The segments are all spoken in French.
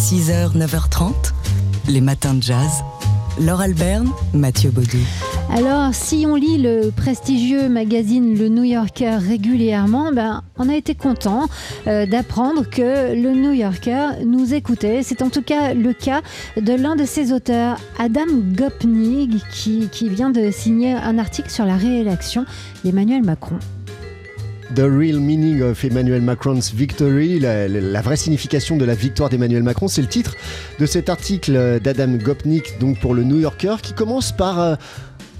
6h, 9h30, les matins de jazz. Laure Alberne, Mathieu Baudou. Alors, si on lit le prestigieux magazine Le New Yorker régulièrement, ben, on a été content euh, d'apprendre que le New Yorker nous écoutait. C'est en tout cas le cas de l'un de ses auteurs, Adam Gopnik, qui, qui vient de signer un article sur la réélection d'Emmanuel Macron. The Real Meaning of Emmanuel Macron's Victory, la, la vraie signification de la victoire d'Emmanuel Macron, c'est le titre de cet article d'Adam Gopnik, donc pour le New Yorker, qui commence par euh,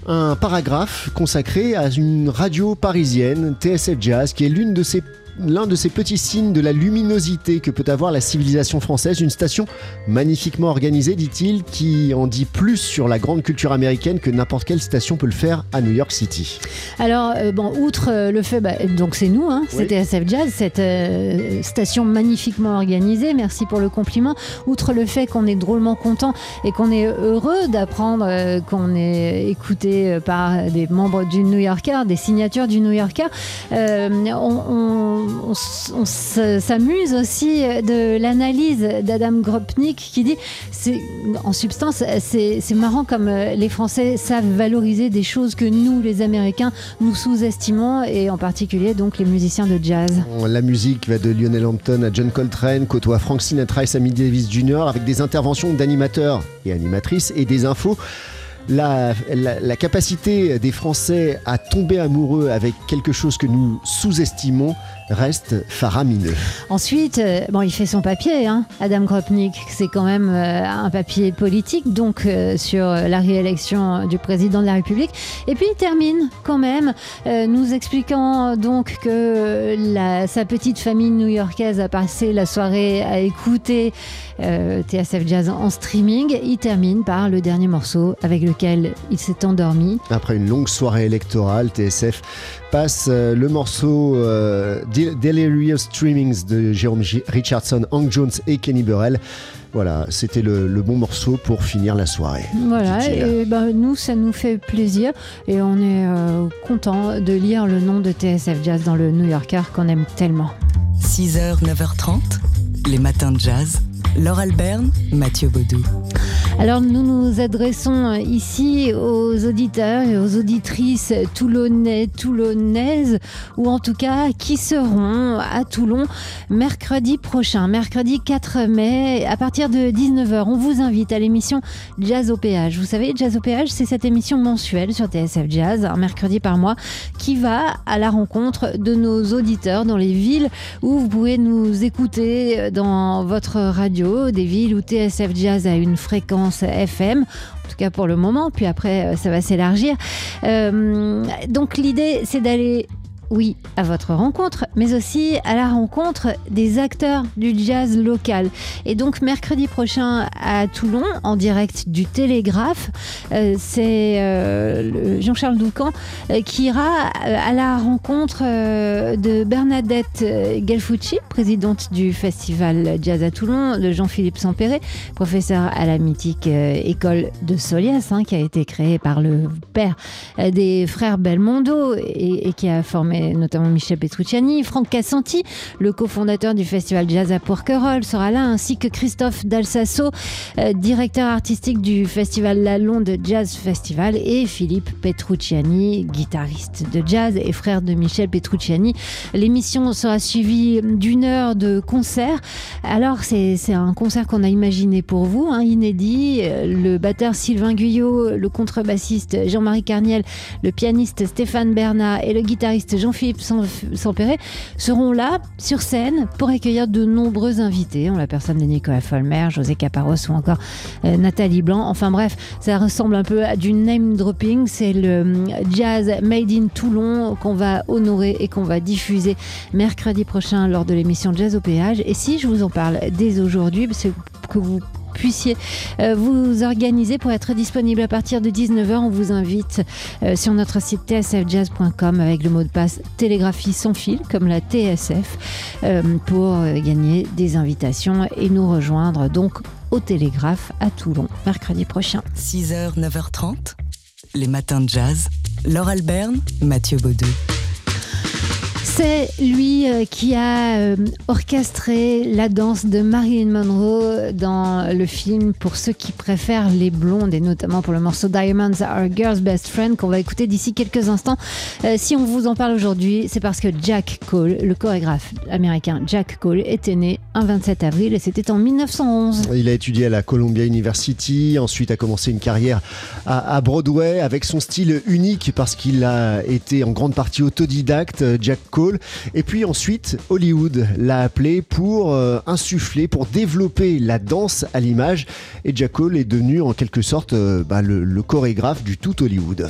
un paragraphe consacré à une radio parisienne, TSF Jazz, qui est l'une de ces l'un de ces petits signes de la luminosité que peut avoir la civilisation française, une station magnifiquement organisée, dit-il, qui en dit plus sur la grande culture américaine que n'importe quelle station peut le faire à New York City. Alors, euh, bon, outre euh, le fait, bah, donc c'est nous, hein, Oui. c'était SF Jazz, cette euh, station magnifiquement organisée, merci pour le compliment. Outre le fait qu'on est drôlement content et qu'on est heureux d'apprendre qu'on est écouté par des membres du New Yorker, des signatures du New Yorker, on, on- on s'amuse aussi de l'analyse d'Adam Gropnik qui dit, en substance, c'est marrant comme euh, les Français savent valoriser des choses que nous, les Américains, nous sous-estimons et en particulier donc les musiciens de jazz. La musique va de Lionel Hampton à John Coltrane, côtoie Frank Sinatra et Sammy Davis Jr. avec des interventions d'animateurs et animatrices et des infos. La capacité des Français à tomber amoureux avec quelque chose que nous sous-estimons reste faramineux. Ensuite, euh, bon, il fait son papier, hein, Adam Gropnik. C'est quand même euh, un papier politique, donc euh, sur la réélection du président de la République. Et puis il termine quand même, nous expliquant donc que la- sa petite famille new-yorkaise a passé la soirée à écouter euh, TSF Jazz en streaming. Il termine par le dernier morceau avec lequel il s'est endormi. Après une longue soirée électorale, TSF passe euh, le morceau euh, Del- Delirious Streamings de Jérôme Richardson, Hank Jones et Kenny Burrell. Voilà, c'était le, le bon morceau pour finir la soirée. Voilà, et ben, nous, ça nous fait plaisir et on est euh, content de lire le nom de TSF Jazz dans le New Yorker qu'on aime tellement. 6h, 9h30, les matins de jazz. Laure Alberne, Mathieu Baudou. Alors nous nous adressons ici aux auditeurs et aux auditrices toulonnais, toulonnaises, ou en tout cas qui seront à Toulon mercredi prochain, mercredi 4 mai, à partir de 19h. On vous invite à l'émission Jazz au péage. Vous savez, Jazz au péage, c'est cette émission mensuelle sur TSF Jazz, un mercredi par mois, qui va à la rencontre de nos auditeurs dans les villes où vous pouvez nous écouter dans votre radio, des villes où TSF Jazz a une fréquence FM. En tout cas pour le moment, puis après euh, ça va s'élargir. Euh, donc l'idée c'est d'aller oui, à votre rencontre, mais aussi à la rencontre des acteurs du jazz local. Et donc mercredi prochain à Toulon, en direct du Télégraphe, euh, c'est euh, le- Jean-Charles Doucan euh, qui ira à la rencontre de Bernadette Galfucci, présidente du festival Jazz à Toulon, de Jean-Philippe Sampéré, professeur à la mythique école de Solias, hein, qui a été créée par le père des frères Belmondo et qui a formé notamment Michel Petrucciani. Franck Cassanti, le cofondateur du festival Jazz à Porquerolles, sera là, ainsi que Christophe Dalsasso, euh, directeur artistique du festival La Londe Jazz Festival, et Philippe Petrucciani, guitariste de jazz et frère de Michel Petrucciani. L'émission sera suivie d'une heure de concert. Alors, c'est un concert qu'on a imaginé pour vous, hein, inédit. Euh, Le batteur Sylvain Guyot, le contrebassiste Jean-Marie Carniel, le pianiste Stéphane Bernat et le guitariste Jean-Philippe Sam- Sampéré seront là sur scène pour accueillir de nombreux invités, en la personne de Nicolas Folmer, José Caparros ou encore euh, Nathalie Blanc. Enfin bref, ça ressemble un peu à du name dropping. C'est le hum, jazz made in Toulon qu'on va honorer et qu'on va diffuser mercredi prochain lors de l'émission Jazz au péage. Et si je vous en parle dès aujourd'hui, c'est que vous puissiez euh, vous organiser pour être disponible à partir de 19h. On vous invite euh, sur notre site tsfjazz.com avec le mot de passe télégraphie sans fil, comme la TSF, euh, pour gagner des invitations et nous rejoindre donc au Télégraphe à Toulon mercredi prochain. 6h, 9h30, les matins de jazz. Laure Alberne, Mathieu Baudou. C'est lui euh, qui a euh, orchestré la danse de Marilyn Monroe dans le film pour ceux qui préfèrent les blondes et notamment pour le morceau Diamonds Are Girl's Best Friend qu'on va écouter d'ici quelques instants. Euh, si on vous en parle aujourd'hui, c'est parce que Jack Cole, le chorégraphe américain Jack Cole, était né un 27 avril et c'était en 1911. Il a étudié à la Columbia University, ensuite a commencé une carrière à, Broadway avec son style unique parce qu'il a été en grande partie autodidacte. Et puis ensuite, Hollywood l'a appelé pour euh, insuffler, pour développer la danse à l'image. Et Jack Cole est devenu en quelque sorte euh, bah, le, chorégraphe du tout Hollywood.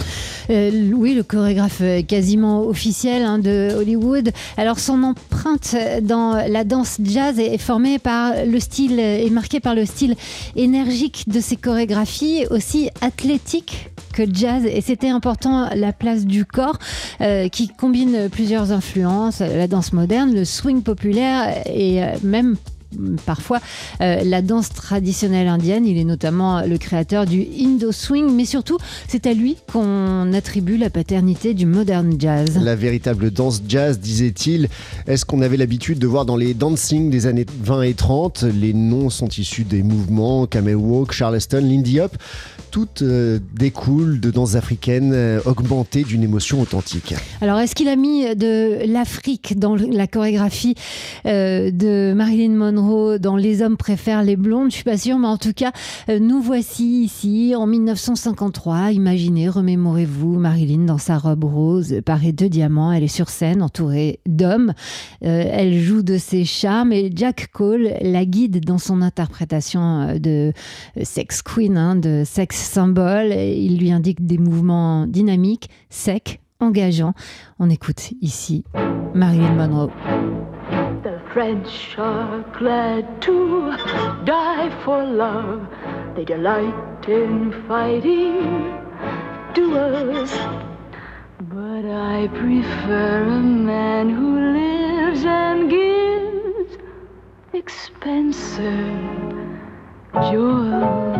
Euh, oui, le chorégraphe quasiment officiel hein, de Hollywood. Alors son empreinte dans la danse jazz est formée par le style, est marquée par le style énergique de ses chorégraphies, aussi athlétique que jazz. Et c'était important la place du corps qui combine plusieurs influences la danse moderne, le swing populaire et euh, même parfois euh, la danse traditionnelle indienne. Il est notamment le créateur du Indo Swing, mais surtout, c'est à lui qu'on attribue la paternité du modern jazz. La véritable danse jazz, disait-il, est-ce qu'on avait l'habitude de voir dans les dancing des années 20 et 30 Les noms sont issus des mouvements Camel Walk, Charleston, Lindy Hop. Toutes euh, découlent de danses africaines euh, augmentées d'une émotion authentique. Alors, est-ce qu'il a mis de l'Afrique dans la chorégraphie de Marilyn Monroe dans Les hommes préfèrent les blondes, je suis pas sûre, mais en tout cas, euh, nous voici ici en 1953. Imaginez, remémorez-vous Marilyn dans sa robe rose parée de diamants. Elle est sur scène entourée d'hommes. Euh, elle joue de ses charmes et Jack Cole la guide dans son interprétation euh, de sex queen, hein, de sex symbole. Il lui indique des mouvements dynamiques, secs, engageants. On écoute ici Marilyn Monroe. French are glad to die for love. They delight in fighting duels. But I prefer a man who lives and gives expensive jewels.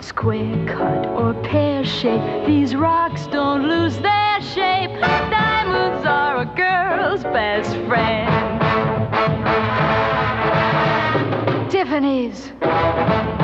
square cut or pear shape. These rocks don't lose their shape. Diamonds are a girl's best friend. Tiffany's.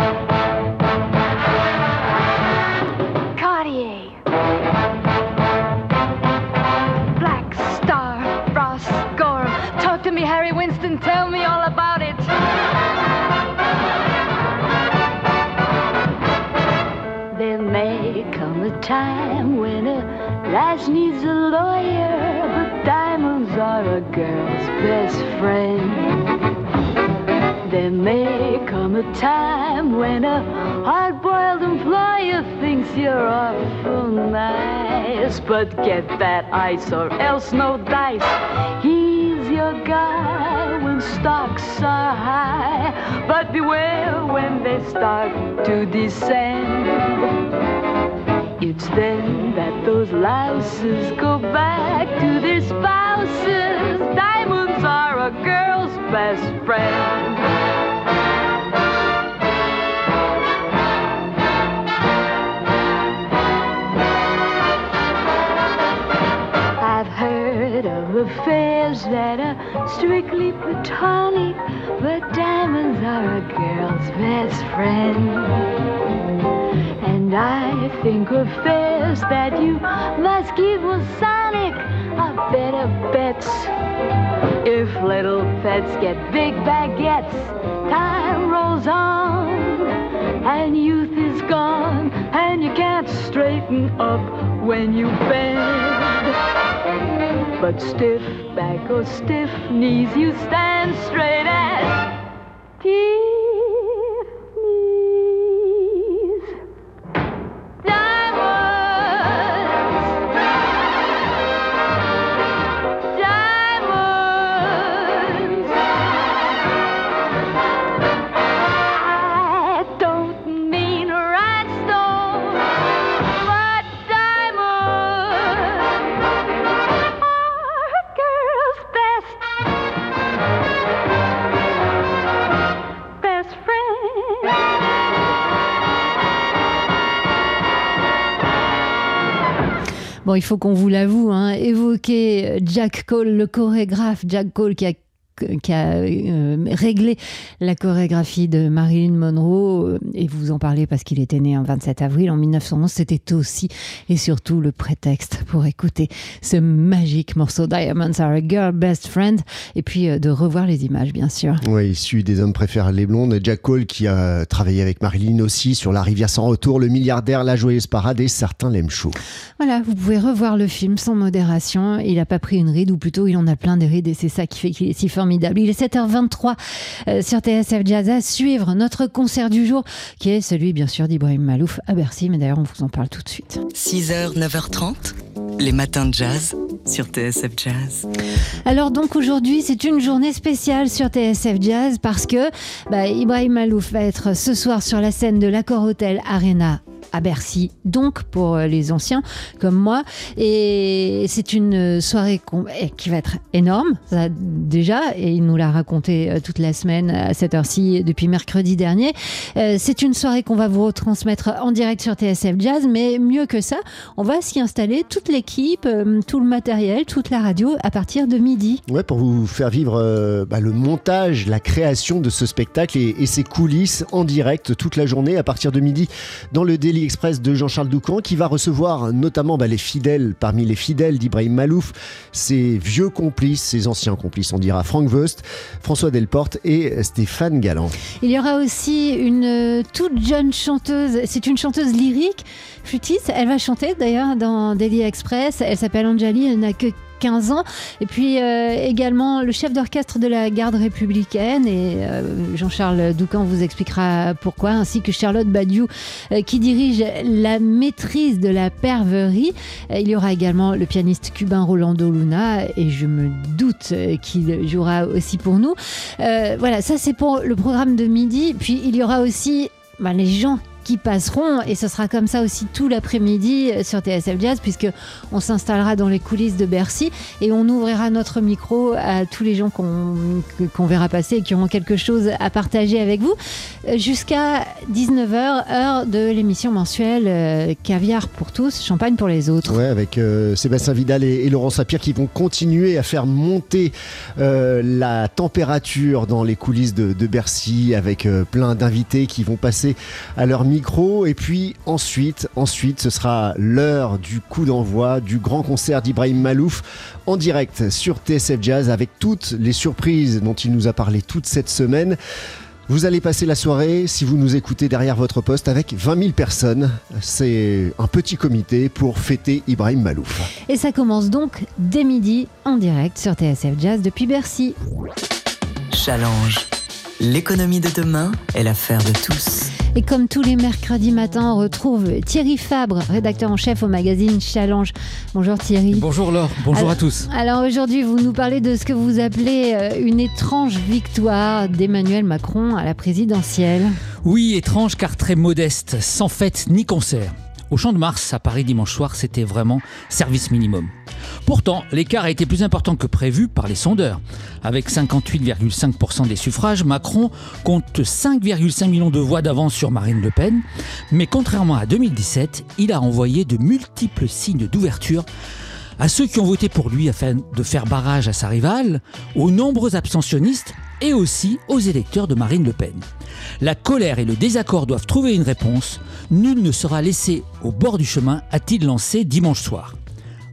Time when a lass needs a lawyer, but diamonds are a girl's best friend. There may come a time when a hard-boiled employer thinks you're awful nice, but get that ice or else no dice. He's your guy when stocks are high, but beware when they start to descend. It's then that those louses go back to their spouses. Diamonds are a girl's best friend. I've heard of affairs that are strictly platonic, but diamonds are a girl's best friend. And I think of fares that you must give Masonic a better bets. If little pets get big baguettes, time rolls on, and youth is gone, and you can't straighten up when you bend. But stiff back or stiff knees, you stand straight as Il faut qu'on vous l'avoue, hein, évoquer Jack Cole, le chorégraphe Jack Cole qui a qui a euh, réglé la chorégraphie de Marilyn Monroe, euh, et vous en parlez parce qu'il était né un 27 avril en 1911, c'était aussi et surtout le prétexte pour écouter ce magique morceau Diamonds Are a Girl Best Friend, et puis euh, de revoir les images, bien sûr. Oui, issu des hommes préfèrent les blondes, Jack Cole qui a travaillé avec Marilyn aussi sur La rivière sans retour, Le milliardaire, La joyeuse parade, et certains l'aiment chaud. Voilà, vous pouvez revoir le film sans modération, il n'a pas pris une ride, ou plutôt il en a plein des rides, et c'est ça qui fait qu'il est si fort formidable. Il est 7h23 euh, sur TSF Jazz à suivre notre concert du jour qui est celui bien sûr d'Ibrahim Malouf à Bercy. Mais d'ailleurs, on vous en parle tout de suite. 6h, 9h30, les matins de jazz sur TSF Jazz. Alors donc aujourd'hui c'est une journée spéciale sur TSF Jazz parce que bah, Ibrahim Malouf va être ce soir sur la scène de l'Accor Hotel Arena à Bercy, donc pour euh, les anciens comme moi. Et c'est une soirée eh, qui va être énorme, déjà, et il nous l'a raconté euh, toute la semaine à cette heure-ci depuis mercredi dernier. Euh, c'est une soirée qu'on va vous retransmettre en direct sur TSF Jazz, mais mieux que ça, on va s'y installer toute l'équipe, tout le matériel, toute la radio à partir de midi. Ouais, pour vous faire vivre bah, le montage, la création de ce spectacle et, et ses coulisses en direct toute la journée à partir de midi dans le Express de Jean-Charles Doucan qui va recevoir notamment bah, les fidèles, parmi les fidèles d'Ibrahim Malouf, ses vieux complices, ses anciens complices, on dira Franck Wust, François Delporte et Stéphane Galland. Il y aura aussi une euh, toute jeune chanteuse, c'est une chanteuse lyrique, flûtiste, elle va chanter d'ailleurs dans Daily Express, elle s'appelle Anjali, elle n'a que 15 ans. Et puis euh, également le chef d'orchestre de la garde républicaine, et euh, Jean-Charles Doucan vous expliquera pourquoi, ainsi que Charlotte Badiou euh, qui dirige la maîtrise de la perverie. il y aura également le pianiste cubain Rolando Luna, et je me doute qu'il jouera aussi pour nous. voilà, ça c'est pour le programme de midi. Puis il y aura aussi bah, les gens qui passeront et ce sera comme ça aussi tout l'après-midi euh, sur TSF Jazz puisque on s'installera dans les coulisses de Bercy et on ouvrira notre micro à tous les gens qu'on verra passer et qui auront quelque chose à partager avec vous euh, jusqu'à 19h heure de l'émission mensuelle euh, Caviar pour tous, champagne pour les autres. Ouais, avec Sébastien Vidal et, Laurent Sapir qui vont continuer à faire monter la température dans les coulisses de, de Bercy avec plein d'invités qui vont passer à leur micro micro. Et puis ensuite, ensuite, ce sera l'heure du coup d'envoi du grand concert d'Ibrahim Malouf en direct sur TSF Jazz avec toutes les surprises dont il nous a parlé toute cette semaine. Vous allez passer la soirée, si vous nous écoutez derrière votre poste, avec 20 000 personnes. C'est un petit comité pour fêter Ibrahim Malouf. Et ça commence donc dès midi en direct sur TSF Jazz depuis Bercy. Challenge. L'économie de demain est l'affaire de tous. Et comme tous les mercredis matins, on retrouve Thierry Fabre, rédacteur en chef au magazine Challenge. Bonjour Thierry. Bonjour Laure, bonjour à tous. Alors aujourd'hui, vous nous parlez de ce que vous appelez euh, une étrange victoire d'Emmanuel Macron à la présidentielle. Oui, étrange car très modeste, sans fête ni concert. Au Champ de Mars, à Paris dimanche soir, c'était vraiment service minimum. Pourtant, l'écart a été plus important que prévu par les sondeurs. Avec 58,5% des suffrages, Macron compte 5,5 millions de voix d'avance sur Marine Le Pen. Mais contrairement à 2017, il a envoyé de multiples signes d'ouverture à ceux qui ont voté pour lui afin de faire barrage à sa rivale, aux nombreux abstentionnistes et aussi aux électeurs de Marine Le Pen. La colère et le désaccord doivent trouver une réponse. Nul ne sera laissé au bord du chemin, a-t-il lancé dimanche soir.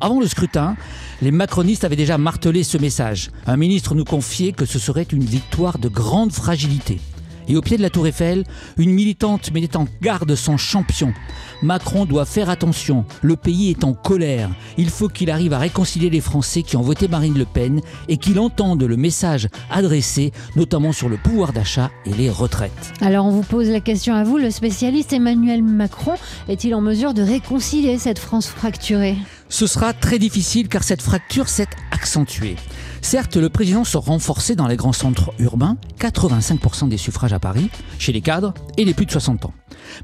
Avant le scrutin, les macronistes avaient déjà martelé ce message. Un ministre nous confiait que ce serait une victoire de grande fragilité. Et au pied de la tour Eiffel, une militante mettait en garde son champion. Macron doit faire attention, le pays est en colère. Il faut qu'il arrive à réconcilier les Français qui ont voté Marine Le Pen et qu'il entende le message adressé, notamment sur le pouvoir d'achat et les retraites. Alors on vous pose la question à vous, le spécialiste Emmanuel Macron est-il en mesure de réconcilier cette France fracturée? Ce sera très difficile car cette fracture s'est accentuée. Certes, le président se renforcé dans les grands centres urbains, 85% des suffrages à Paris, chez les cadres et les plus de 60 ans.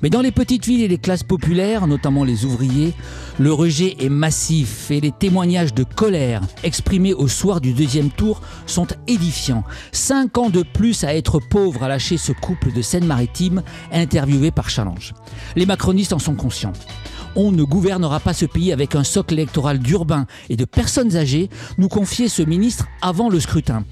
Mais dans les petites villes et les classes populaires, notamment les ouvriers, le rejet est massif et les témoignages de colère exprimés au soir du deuxième tour sont édifiants. Cinq ans de plus à être pauvre à lâcher ce couple de Seine-Maritime interviewé par Challenge. Les macronistes en sont conscients. On ne gouvernera pas ce pays avec un socle électoral d'urbains et de personnes âgées, nous confiait ce ministre avant le scrutin.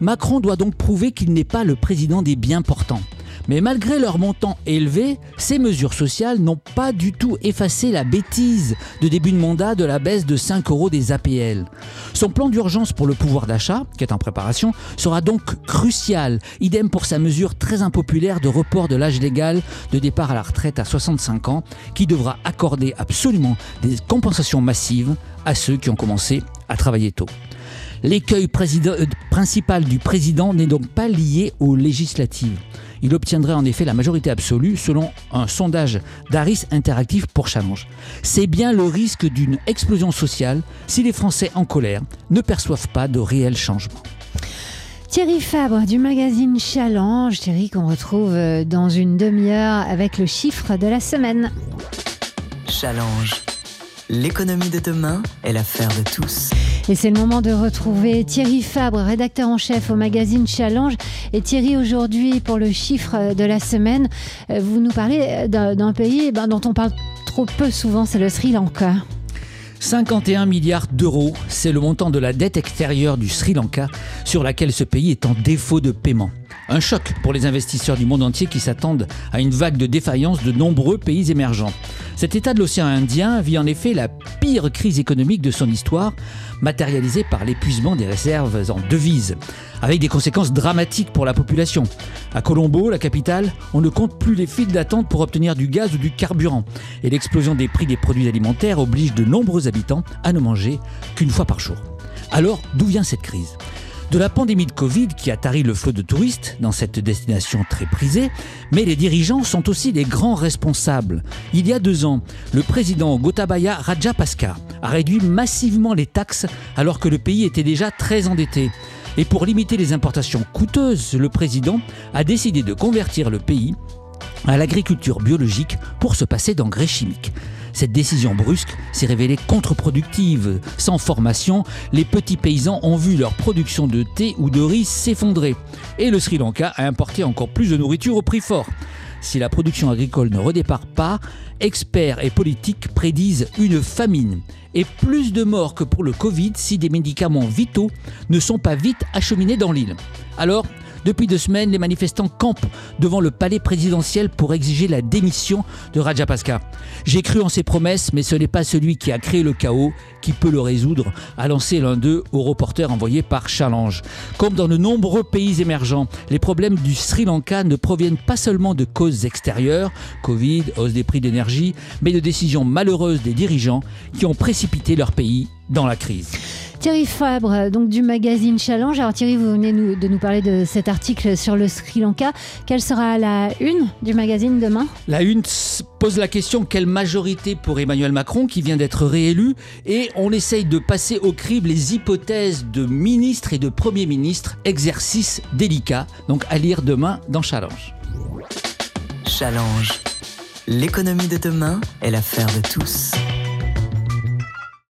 Macron doit donc prouver qu'il n'est pas le président des bien portants. Mais malgré leur montant élevé, ces mesures sociales n'ont pas du tout effacé la bêtise de début de mandat de la baisse de 5 euros des APL. Son plan d'urgence pour le pouvoir d'achat, qui est en préparation, sera donc crucial. Idem pour sa mesure très impopulaire de report de l'âge légal de départ à la retraite à 65 ans, qui devra accorder absolument des compensations massives à ceux qui ont commencé à travailler tôt. L'écueil euh, principal du président n'est donc pas lié aux législatives il obtiendrait en effet la majorité absolue selon un sondage d'Aris Interactive pour Challenge. C'est bien le risque d'une explosion sociale si les Français en colère ne perçoivent pas de réels changements. Thierry Fabre du magazine Challenge, Thierry qu'on retrouve euh, dans une demi-heure avec le chiffre de la semaine. Challenge. L'économie de demain est l'affaire de tous. Et c'est le moment de retrouver Thierry Fabre, rédacteur en chef au magazine Challenge. Et Thierry, aujourd'hui, pour le chiffre de la semaine, euh, vous nous parlez d'un pays eh ben, dont on parle trop peu souvent, c'est le Sri Lanka. 51 milliards d'euros, c'est le montant de la dette extérieure du Sri Lanka sur laquelle ce pays est en défaut de paiement. Un choc pour les investisseurs du monde entier qui s'attendent à une vague de défaillance de nombreux pays émergents. Cet État de l'océan Indien vit en effet la pire crise économique de son histoire, matérialisée par l'épuisement des réserves en devises, avec des conséquences dramatiques pour la population. À Colombo, la capitale, on ne compte plus les files d'attente pour obtenir du gaz ou du carburant, et l'explosion des prix des produits alimentaires oblige de nombreux habitants à ne manger qu'une fois par jour. Alors, d'où vient cette crise? De la pandémie de Covid qui a tari le flot de touristes dans cette destination très prisée, mais les dirigeants sont aussi les grands responsables. Il y a deux ans, le président Gotabaya Rajapaksa a réduit massivement les taxes alors que le pays était déjà très endetté. Et pour limiter les importations coûteuses, le président a décidé de convertir le pays à l'agriculture biologique pour se passer d'engrais chimiques. Cette décision brusque s'est révélée contre-productive. Sans formation, les petits paysans ont vu leur production de thé ou de riz s'effondrer. Et le Sri Lanka a importé encore plus de nourriture au prix fort. Si la production agricole ne redépart pas, experts et politiques prédisent une famine et plus de morts que pour le Covid si des médicaments vitaux ne sont pas vite acheminés dans l'île. Alors, depuis deux semaines, les manifestants campent devant le palais présidentiel pour exiger la démission de Rajapaksa. J'ai cru en ses promesses, mais ce n'est pas celui qui a créé le chaos qui peut le résoudre, a lancé l'un d'eux au reporter envoyé par Challenge. Comme dans de nombreux pays émergents, les problèmes du Sri Lanka ne proviennent pas seulement de causes extérieures, Covid, hausse des prix d'énergie, mais de décisions malheureuses des dirigeants qui ont précipité leur pays dans la crise. Thierry Fabre, donc du magazine Challenge. Alors Thierry, vous venez de nous parler de cet article sur le Sri Lanka. Quelle sera la une du magazine demain? La une pose la question quelle majorité pour Emmanuel Macron qui vient d'être réélu? Et on essaye de passer au crible les hypothèses de ministres et de premiers ministres, exercice délicat, donc à lire demain dans Challenge. Challenge. L'économie de demain est l'affaire de tous.